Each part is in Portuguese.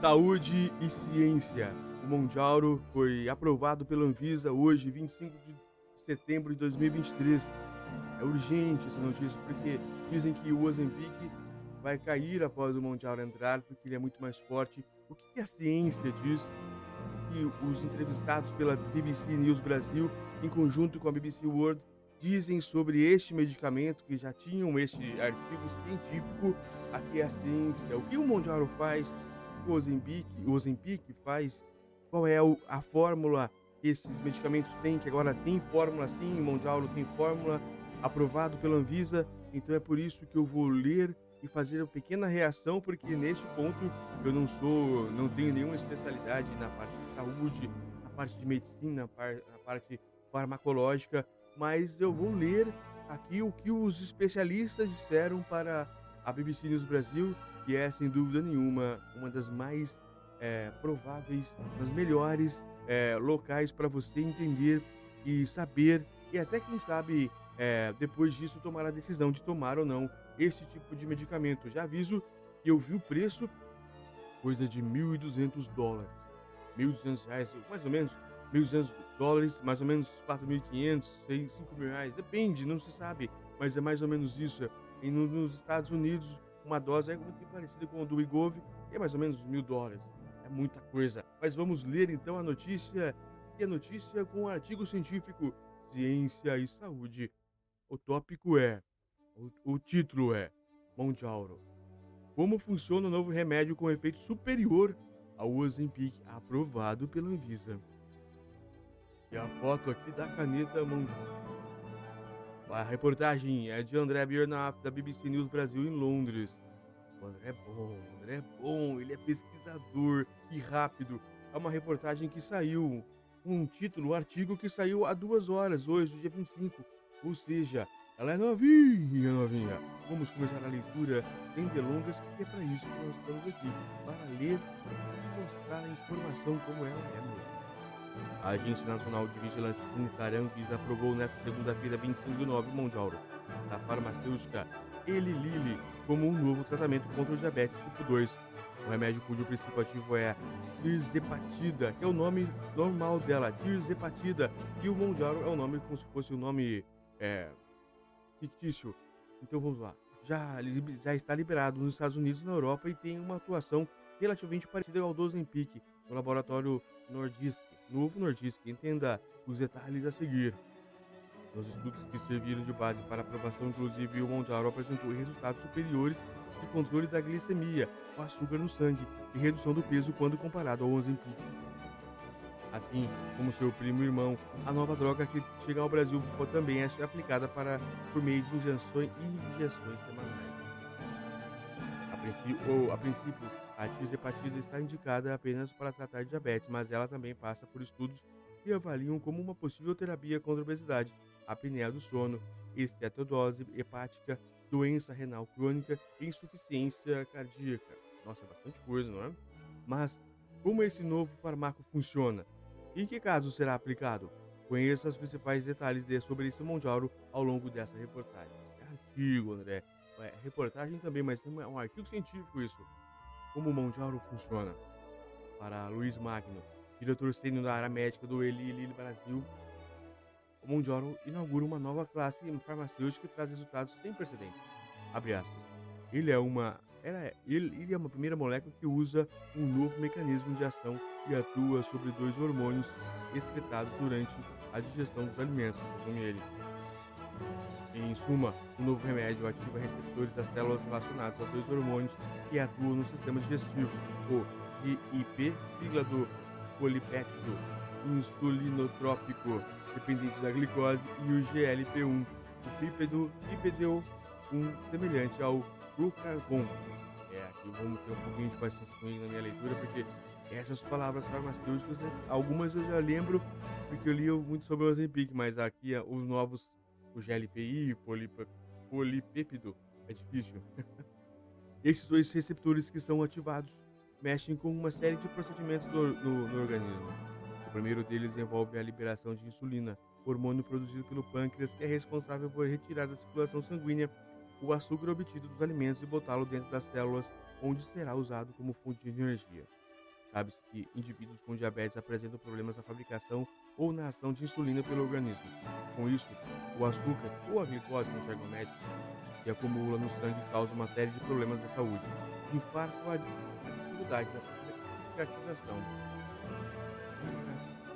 Saúde e ciência. O Mondiauro foi aprovado pela Anvisa hoje, 25 de setembro de 2023. É urgente essa notícia porque dizem que o Ozempic vai cair após o Mondiauro entrar porque ele é muito mais forte. O que a ciência diz? Que os entrevistados pela BBC News Brasil, em conjunto com a BBC World, dizem sobre este medicamento que já tinham este artigo científico? Aqui a ciência. O que o Mondiauro faz? O Ozempic, o faz? Qual é a fórmula que esses medicamentos têm? Que agora tem fórmula sim, o Mondiauro tem fórmula aprovado pela Anvisa. Então é por isso que eu vou ler e fazer uma pequena reação, porque neste ponto eu não sou, não tenho nenhuma especialidade na parte de saúde, na parte de medicina, na parte farmacológica, mas eu vou ler aqui o que os especialistas disseram para a BBC News Brasil, que é sem dúvida nenhuma uma das mais é, prováveis, das melhores é, locais para você entender e saber e até quem sabe é, depois disso tomar a decisão de tomar ou não esse tipo de medicamento. Já aviso que eu vi o preço, coisa de 1.200 dólares. 1.200 reais, mais ou menos, 1.200 dólares, mais ou menos 4.500, 5 mil reais, depende, não se sabe, mas é mais ou menos isso. E no, nos Estados Unidos, uma dose é parecida com a do Igov, é mais ou menos mil dólares. É muita coisa. Mas vamos ler então a notícia, e a notícia com um artigo científico Ciência e Saúde. O tópico é o, o título é Mondiauro. Como funciona o novo remédio com efeito superior ao Ozempic aprovado pela Anvisa? E a foto aqui da caneta Mondiauro. A reportagem é de André Biernaff, da BBC News Brasil, em Londres. O André é bom, o André é bom, ele é pesquisador e rápido. É uma reportagem que saiu, um título, um artigo que saiu há duas horas, hoje, dia 25. Ou seja, ela é novinha, novinha. Vamos começar a leitura sem delongas, porque é para isso que nós estamos aqui, para ler e mostrar a informação como ela é mesmo. A Agência Nacional de Vigilância Sanitária Anvisa aprovou nesta segunda-feira, 25 de novembro, Mondial, da farmacêutica Eli Lilly como um novo tratamento contra o diabetes tipo 2. Um remédio cujo princípio ativo é tirzepatida, que é o nome normal dela, tirzepatida, e o Mondial é o nome como se fosse o nome é, fictício. Então vamos lá. Já, já está liberado nos Estados Unidos e na Europa e tem uma atuação relativamente parecida ao do Ozempic no laboratório Nordisk, novo Nordisk. Entenda os detalhes a seguir. Nos estudos que serviram de base para aprovação, inclusive o Mondial apresentou resultados superiores de controle da glicemia, o açúcar no sangue e redução do peso quando comparado ao Ozempic. Assim como seu primo irmão, a nova droga que chega ao Brasil também é aplicada para, por meio de injeções e injeções semanais. A princípio, a, princípio, a tirzepatida está indicada apenas para tratar diabetes, mas ela também passa por estudos que avaliam como uma possível terapia contra a obesidade, apneia do sono, esteatose hepática, doença renal crônica e insuficiência cardíaca. Nossa, é bastante coisa, não é? Mas como esse novo fármaco funciona? Em que caso será aplicado? Conheça os principais detalhes de, sobre esse Mondiauro ao longo dessa reportagem. É artigo, André. É reportagem também, mas é um artigo científico isso. Como o Mondiauro funciona? Para Luiz Magno, diretor sênior da área médica do Eli Lilly Brasil, o Mondiauro inaugura uma nova classe farmacêutica que traz resultados sem precedentes. Abre aspas. Ele é uma era, ele, ele é uma primeira molécula que usa um novo mecanismo de ação e atua sobre dois hormônios excretados durante a digestão dos alimentos, como ele. Em suma, o novo remédio ativa receptores das células relacionadas a dois hormônios que atuam no sistema digestivo, o GIP, sigla do polipéptido insulinotrópico dependente da glicose, e o GLP-1, o pípedo, pípedo 1 semelhante ao glucagon. É, aqui vamos ter um pouquinho de paciência comigo na minha leitura, porque essas palavras farmacêuticas, algumas eu já lembro, porque eu li muito sobre o Ozempic, mas aqui os novos, o GLPI, polip, polipéptido, é difícil. Esses dois receptores que são ativados mexem com uma série de procedimentos no, no organismo. O primeiro deles envolve a liberação de insulina, hormônio produzido pelo pâncreas que é responsável por retirar da circulação sanguínea o açúcar obtido dos alimentos e botá-lo dentro das células, onde será usado como fonte de energia. Sabe-se que indivíduos com diabetes apresentam problemas na fabricação ou na ação de insulina pelo organismo. Com isso, o açúcar ou a glicose no jargão médico que acumula no sangue causa uma série de problemas de saúde, infarto ou a dificuldade da cicatrização,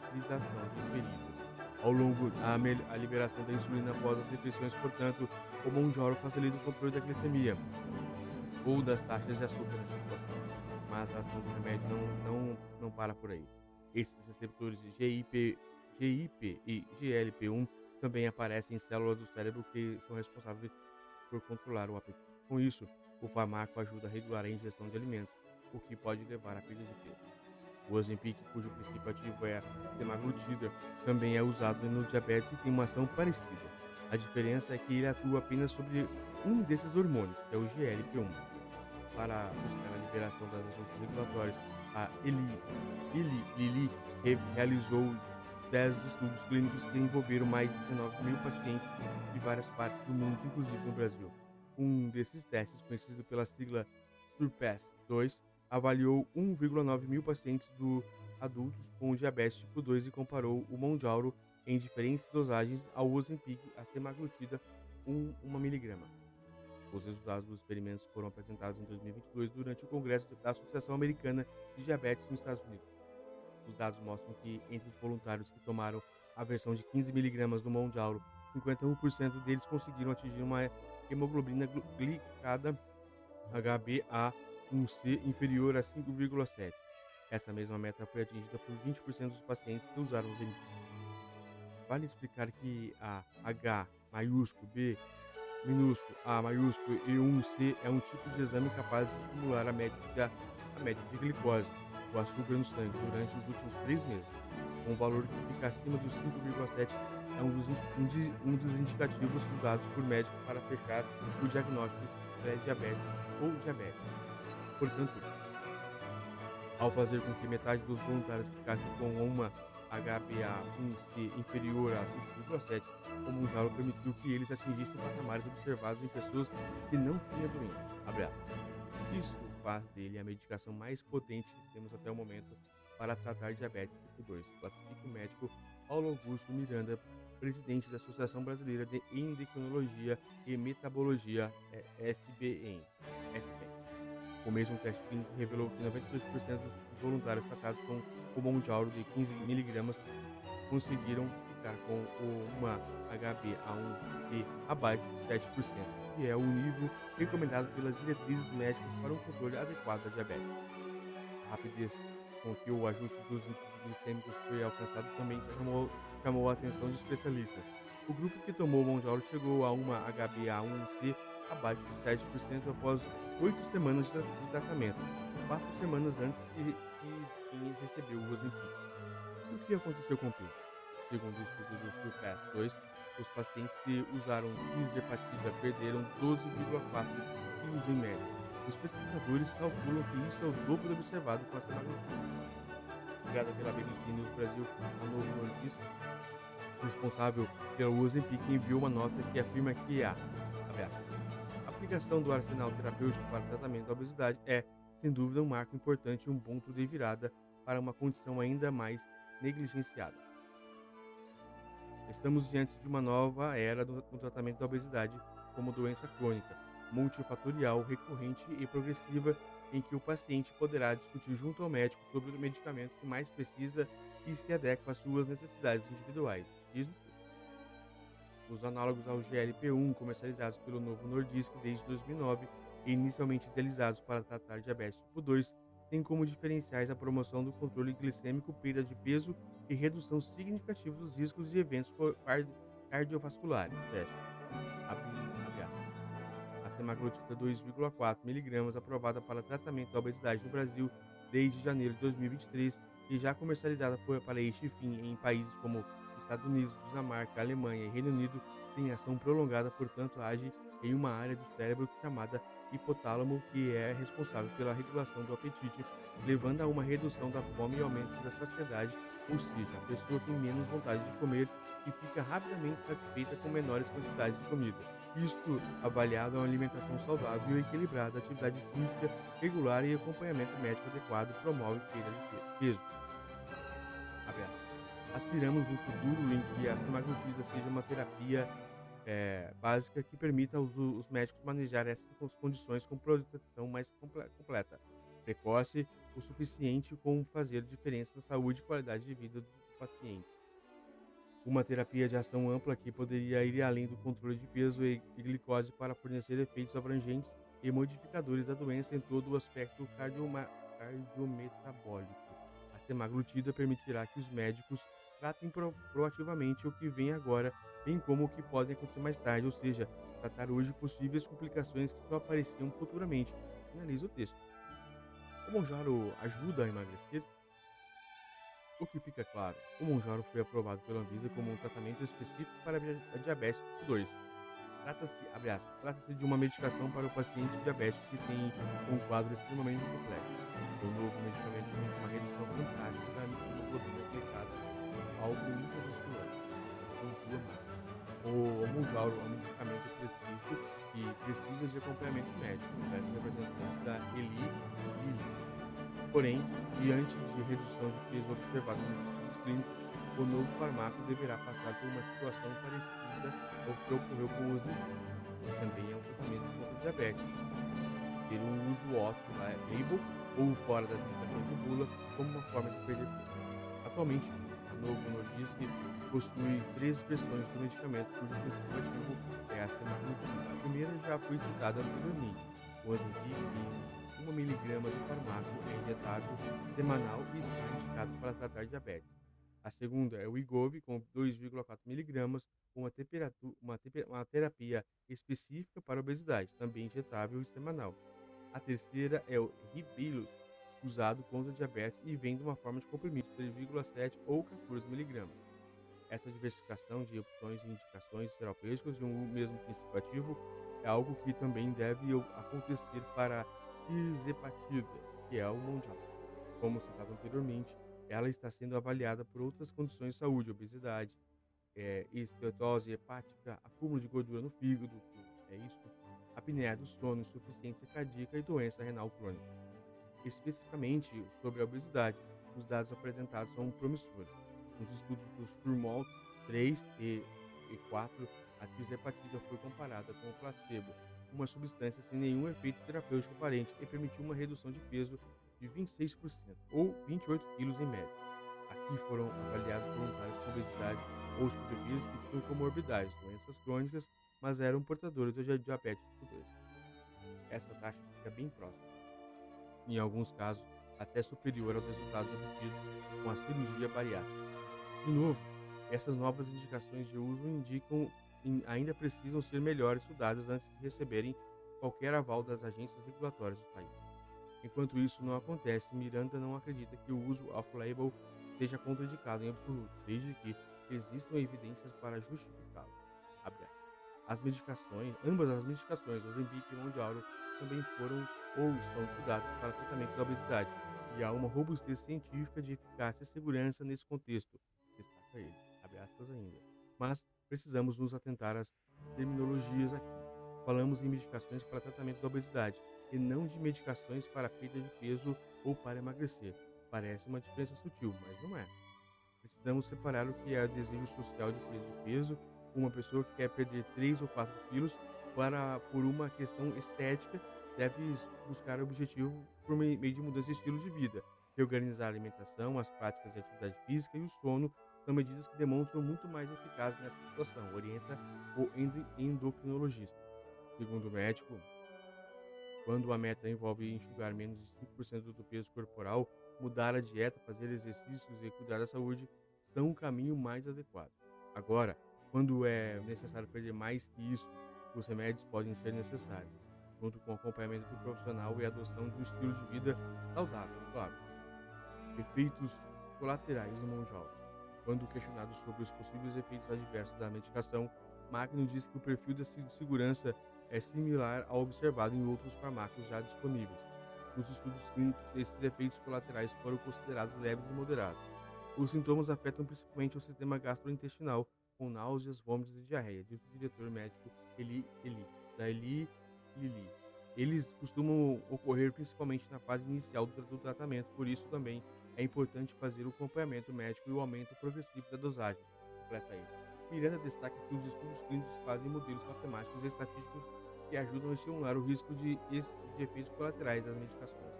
cicatrização diferida. Ao longo da a liberação da insulina após as refeições, portanto, o monjoro facilita o controle da glicemia ou das taxas de açúcar na circulação. Mas a ação do remédio não, não, não para por aí. Esses receptores de GIP, GIP e GLP-1 também aparecem em células do cérebro que são responsáveis por controlar o apetite. Com isso, o fármaco ajuda a regular a ingestão de alimentos, o que pode levar à perda de peso. O Ozempic, cujo princípio ativo é a semaglutida, também é usado no diabetes e tem uma ação parecida. A diferença é que ele atua apenas sobre um desses hormônios, que é o GLP-1. Para buscar a liberação das agências regulatórias, a Eli, Eli Lilly realizou 10 estudos clínicos que envolveram mais de 19 mil pacientes de várias partes do mundo, inclusive no Brasil. Um desses testes, conhecido pela sigla SURPASS-2, avaliou 1,9 mil pacientes do adultos com diabetes tipo 2 e comparou o Mondiauro em diferentes dosagens ao Ozempic, a semaglutida 1, 1 mg. Os resultados dos experimentos foram apresentados em 2022 durante o Congresso da Associação Americana de Diabetes nos Estados Unidos. Os dados mostram que, entre os voluntários que tomaram a versão de 15 mg do Mondiauro, 51% deles conseguiram atingir uma hemoglobina glicada HbA1c inferior a 5,7. Essa mesma meta foi atingida por 20% dos pacientes que usaram os Zenit. Vale explicar que a H maiúsculo, B minúsculo, A maiúsculo e 1C é um tipo de exame capaz de estimular a média de, a média de glicose, o açúcar no sangue, durante os últimos três meses. Um valor que fica acima dos 5,7 é um dos, um, de, um dos indicativos usados por médicos para fechar o diagnóstico de pré-diabetes ou diabetes. Portanto, ao fazer com que metade dos voluntários ficasse com uma HbA1c inferior a 5,7, o Mundial permitiu que eles atingissem patamares observados em pessoas que não tinham doença. Isso faz dele a medicação mais potente que temos até o momento para tratar diabetes tipo 2, classifica o médico Paulo Augusto Miranda, presidente da Associação Brasileira de Endocrinologia e Metabologia, SBEM. O mesmo teste clínico revelou que 92% dos voluntários tratados com o Mondial de 15 mg conseguiram ficar com uma HbA1c abaixo de 7%, que é o nível recomendado pelas diretrizes médicas para um controle adequado da diabetes. A rapidez com que o ajuste dos índices glicêmicos foi alcançado também chamou, chamou a atenção de especialistas. O grupo que tomou o Mondial chegou a uma HbA1c abaixo de 7% após oito semanas de tratamento, quatro semanas antes de quem recebeu o Ozempic. O que aconteceu com Pedro? Segundo o estudo do Surpass 2, os pacientes que usaram hepatite perderam 12,4 quilos em média. Os pesquisadores calculam que isso é o dobro observado com a semaglutida. Criada pela BBC News Brasil, a Novo Notícia, responsável pelo Ozempic, enviou uma nota que afirma que a, a aplicação do arsenal terapêutico para tratamento da obesidade é, sem dúvida, um marco importante e um ponto de virada para uma condição ainda mais negligenciada. Estamos diante de uma nova era do tratamento da obesidade como doença crônica, multifatorial, recorrente e progressiva, em que o paciente poderá discutir junto ao médico sobre o medicamento que mais precisa e se adequa às suas necessidades individuais. Os análogos ao GLP-1, comercializados pelo Novo Nordisk desde 2009 e inicialmente idealizados para tratar diabetes tipo 2, têm como diferenciais a promoção do controle glicêmico, perda de peso e redução significativa dos riscos de eventos cardiovasculares. A semaglutida 2,4 mg aprovada para tratamento da obesidade no Brasil desde janeiro de 2023 e já comercializada para este fim em países como Estados Unidos, Dinamarca, Alemanha e Reino Unido, tem ação prolongada, portanto age em uma área do cérebro chamada hipotálamo, que é responsável pela regulação do apetite, levando a uma redução da fome e aumento da saciedade ou seja, a pessoa tem menos vontade de comer e fica rapidamente satisfeita com menores quantidades de comida. Isto avaliado a uma alimentação saudável e equilibrada, atividade física regular e acompanhamento médico adequado promove perda de peso. Aspiramos um futuro em que a semaglutida seja uma terapia é, básica que permita aos, os médicos manejar essas condições com proteção mais completa, precoce o suficiente como fazer diferença na saúde e qualidade de vida do paciente. Uma terapia de ação ampla que poderia ir além do controle de peso e glicose para fornecer efeitos abrangentes e modificadores da doença em todo o aspecto cardiometabólico. A semaglutida permitirá que os médicos tratem pro proativamente o que vem agora, bem como o que pode acontecer mais tarde, ou seja, tratar hoje possíveis complicações que só apareciam futuramente. Finaliza o texto. O Monjaro ajuda a emagrecer? O que fica claro, o Monjaro foi aprovado pela Anvisa como um tratamento específico para a diabetes tipo 2. Trata-se, trata-se de uma medicação para o paciente diabético que tem um quadro extremamente complexo. O novo medicamento tem uma redução fantástica da hemoglobina aplicada algo intravascular, pontua mais. O Monjaro é um medicamento específico que precisa de acompanhamento médico, né, representante da ELI e Porém, diante de redução de peso observada nos estudos clínicos, o novo fármaco deverá passar por uma situação parecida ao que ocorreu com o que também é um tratamento contra diabetes. Ter um uso off-label ou fora das indicações de bula como uma forma de perder peso. Atualmente, Novo Nordisk possui três versões do medicamento cujo princípio ativo é a semaglutida. A primeira já foi citada anteriormente, Ozempic 1mg do fármaco é injetável semanal e está indicado para tratar diabetes. A segunda é o Igov, com 2,4mg, uma, uma, uma terapia específica para obesidade, também injetável e semanal. A terceira é o Ribelus, usado contra diabetes e vem de uma forma de comprimido, 3,7 ou 14mg. Essa diversificação de opções e indicações terapêuticas de um mesmo princípio ativo é algo que também deve acontecer para tirzepatida, que é o mundial. Como citado anteriormente, ela está sendo avaliada por outras condições de saúde, obesidade, é, esteatose hepática, acúmulo de gordura no fígado, é isso, apneia do sono, insuficiência cardíaca e doença renal crônica. Especificamente sobre a obesidade, os dados apresentados são promissores. Nos estudos dos Turmol 3 e 4, a tirzepatida foi comparada com o placebo uma substância sem nenhum efeito terapêutico aparente e permitiu uma redução de peso de 26%, ou 28 kg em média. Aqui foram avaliados voluntários com obesidade ou sobrepeso que tinham comorbidades, doenças crônicas, mas eram portadores do diabetes tipo 2. Essa taxa fica bem próxima. Em alguns casos, até superior aos resultados obtidos com a cirurgia bariátrica. De novo, essas novas indicações de uso indicam ainda precisam ser melhor estudadas antes de receberem qualquer aval das agências regulatórias do país. Enquanto isso não acontece, Miranda não acredita que o uso off-label seja contraindicado em absoluto, desde que existam evidências para justificá-lo. As medicações, ambas as medicações, Ozempic e Mondial, também foram ou são estudadas para tratamento da obesidade, e há uma robustez científica de eficácia e segurança nesse contexto, destaca ele, abre aspas ainda. Mas precisamos nos atentar às terminologias aqui. Falamos em medicações para tratamento da obesidade e não de medicações para perda de peso ou para emagrecer. Parece uma diferença sutil, mas não é. Precisamos separar o que é desejo social de perda de peso, uma pessoa que quer perder 3 ou 4 quilos, para, por uma questão estética, deve buscar o objetivo por meio de mudança de estilo de vida, reorganizar a alimentação, as práticas de atividade física e o sono são medidas que demonstram muito mais eficazes nessa situação, orienta o endocrinologista. Segundo o médico, quando a meta envolve enxugar menos de 5% do peso corporal, mudar a dieta, fazer exercícios e cuidar da saúde são o caminho mais adequado. Agora, quando é necessário perder mais que isso, os remédios podem ser necessários, junto com o acompanhamento do profissional e a adoção de um estilo de vida saudável, claro. Efeitos colaterais do mão quando questionado sobre os possíveis efeitos adversos da medicação, Magno disse que o perfil de segurança é similar ao observado em outros fármacos já disponíveis. Nos estudos clínicos, esses efeitos colaterais foram considerados leves e moderados. Os sintomas afetam principalmente o sistema gastrointestinal, com náuseas, vômitos e diarreia, diz o diretor médico Eli, Eli da Eli Lili. Eles costumam ocorrer principalmente na fase inicial do tratamento, por isso também é importante fazer o acompanhamento médico e o aumento progressivo da dosagem, completa ele. Miranda destaca que os estudos clínicos fazem modelos matemáticos e estatísticos que ajudam a estimular o risco de, de efeitos colaterais das medicações.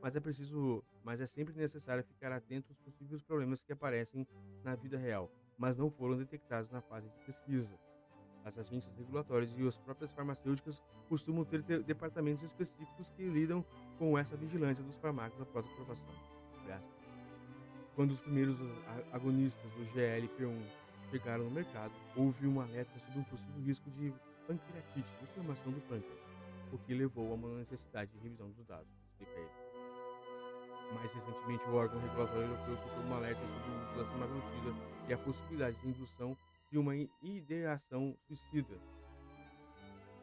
Mas é preciso, mas é sempre necessário ficar atento aos possíveis problemas que aparecem na vida real, mas não foram detectados na fase de pesquisa. As agências regulatórias e as próprias farmacêuticas costumam ter departamentos específicos que lidam com essa vigilância dos fármacos após a aprovação. Quando os primeiros agonistas do GLP-1 chegaram no mercado, houve um alerta sobre um possível risco de pancreatite, inflamação do pâncreas, o que levou a uma necessidade de revisão dos dados, explica ele. Mais recentemente, o órgão regulatório europeu soltou um alerta sobre o uso da semaglutida e a possibilidade de indução de uma ideação suicida.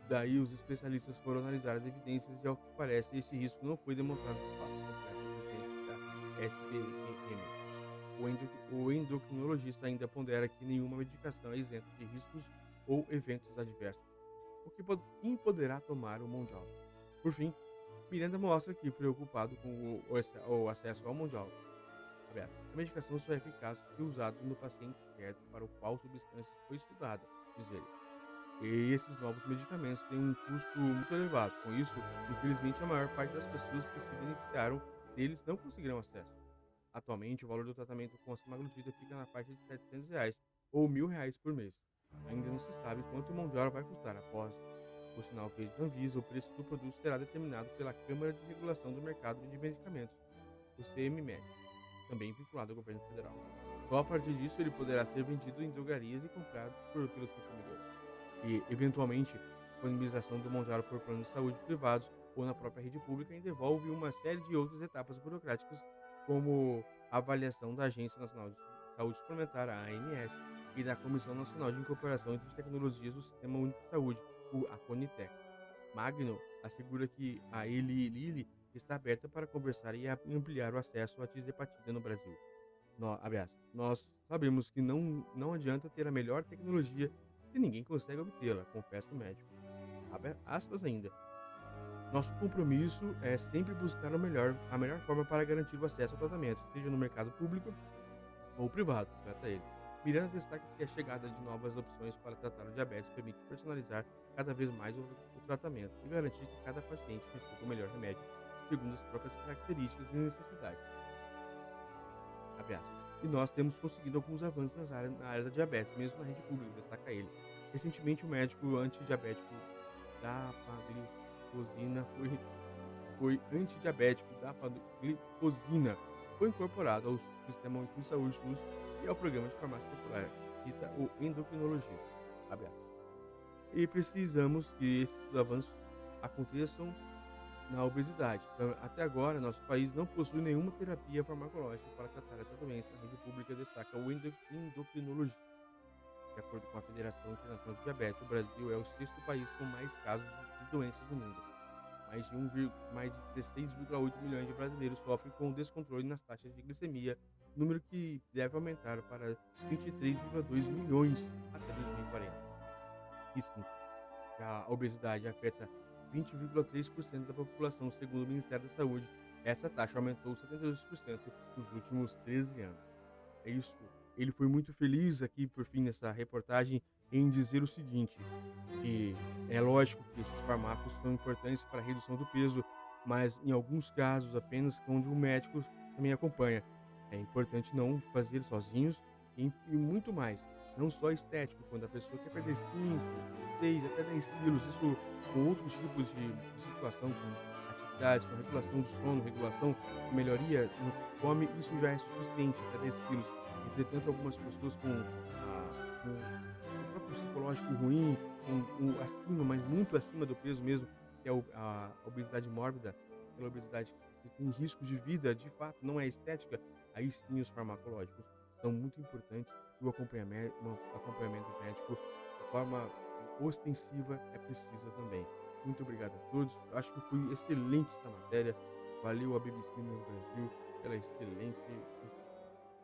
Daí, os especialistas foram analisar as evidências e, ao que parece, esse risco não foi demonstrado por fato, da SBQM. O endocrinologista ainda pondera que nenhuma medicação é isenta de riscos ou eventos adversos, o que poderá tomar o mundial. Por fim, Miranda mostra que, preocupado com o acesso ao mundial, a medicação só é eficaz se usada no paciente certo para o qual a substância foi estudada, diz ele. E esses novos medicamentos têm um custo muito elevado. Com isso, infelizmente, a maior parte das pessoas que se beneficiaram deles não conseguiram acesso. Atualmente, o valor do tratamento com a semaglutida fica na faixa de 700 reais, ou R$ 1.000 por mês. Ainda não se sabe quanto o mão de obra vai custar após o sinal feito da Anvisa, o preço do produto será determinado pela Câmara de Regulação do Mercado de Medicamentos, o CMMED, também vinculado ao governo federal. Só a partir disso ele poderá ser vendido em drogarias e comprado por, pelos consumidores. E, eventualmente, a disponibilização do Mondial por planos de saúde privados ou na própria rede pública envolve uma série de outras etapas burocráticas como a avaliação da Agência Nacional de Saúde Suplementar, a ANS, e da Comissão Nacional de Incorporação de Tecnologias do Sistema Único de Saúde, a CONITEC. Magno assegura que a Eli Lilly está aberta para conversar e ampliar o acesso à tisepatida no Brasil. No, aliás, nós sabemos que não, não adianta ter a melhor tecnologia se ninguém consegue obtê-la, confessa o médico. Abre aspas ainda. Nosso compromisso é sempre buscar o melhor, a melhor forma para garantir o acesso ao tratamento, seja no mercado público ou privado, trata ele. Miranda destaca que a chegada de novas opções para tratar o diabetes permite personalizar cada vez mais o, o tratamento e garantir que cada paciente receba o melhor remédio, segundo as próprias características e necessidades. E nós temos conseguido alguns avanços na área, na área da diabetes, mesmo na rede pública, destaca ele. Recentemente, o médico antidiabético da Padre glicosina foi, foi antidiabético da glicosina foi incorporado ao Sistema de Saúde SUS e ao Programa de Farmácia Popular, cita o endocrinologista. E precisamos que esses avanços aconteçam na obesidade. Então, até agora, nosso país não possui nenhuma terapia farmacológica para tratar essa doença. A rede pública destaca o endocrinologista. De acordo com a Federação Internacional de Diabetes, o Brasil é o sexto país com mais casos de doenças do mundo. Mais de, 1, mais de 16,8 milhões de brasileiros sofrem com descontrole nas taxas de glicemia, número que deve aumentar para 23,2 milhões até 2040. E sim, a obesidade afeta 20,3% da população, segundo o Ministério da Saúde. Essa taxa aumentou 72% nos últimos 13 anos. É isso ele foi muito feliz aqui, por fim, nessa reportagem, em dizer o seguinte: que é lógico que esses fármacos são importantes para a redução do peso, mas em alguns casos apenas onde o médico também acompanha. É importante não fazer sozinhos e, e muito mais, não só estético, quando a pessoa quer perder 5, 6, até 10 quilos, isso com outros tipos de, situação, com atividades, com regulação do sono, regulação, melhoria no come, isso já é suficiente, até 10 quilos. Entretanto, algumas pessoas com, ah, com o próprio psicológico ruim, com, com, acima, mas muito acima do peso mesmo, que é a obesidade mórbida, aquela obesidade que tem riscos de vida, de fato, não é estética, aí sim os farmacológicos são muito importantes o acompanhamento, médico de forma ostensiva é preciso também. Muito obrigado a todos. Acho que foi excelente essa matéria. Valeu a BBC no Brasil pela excelente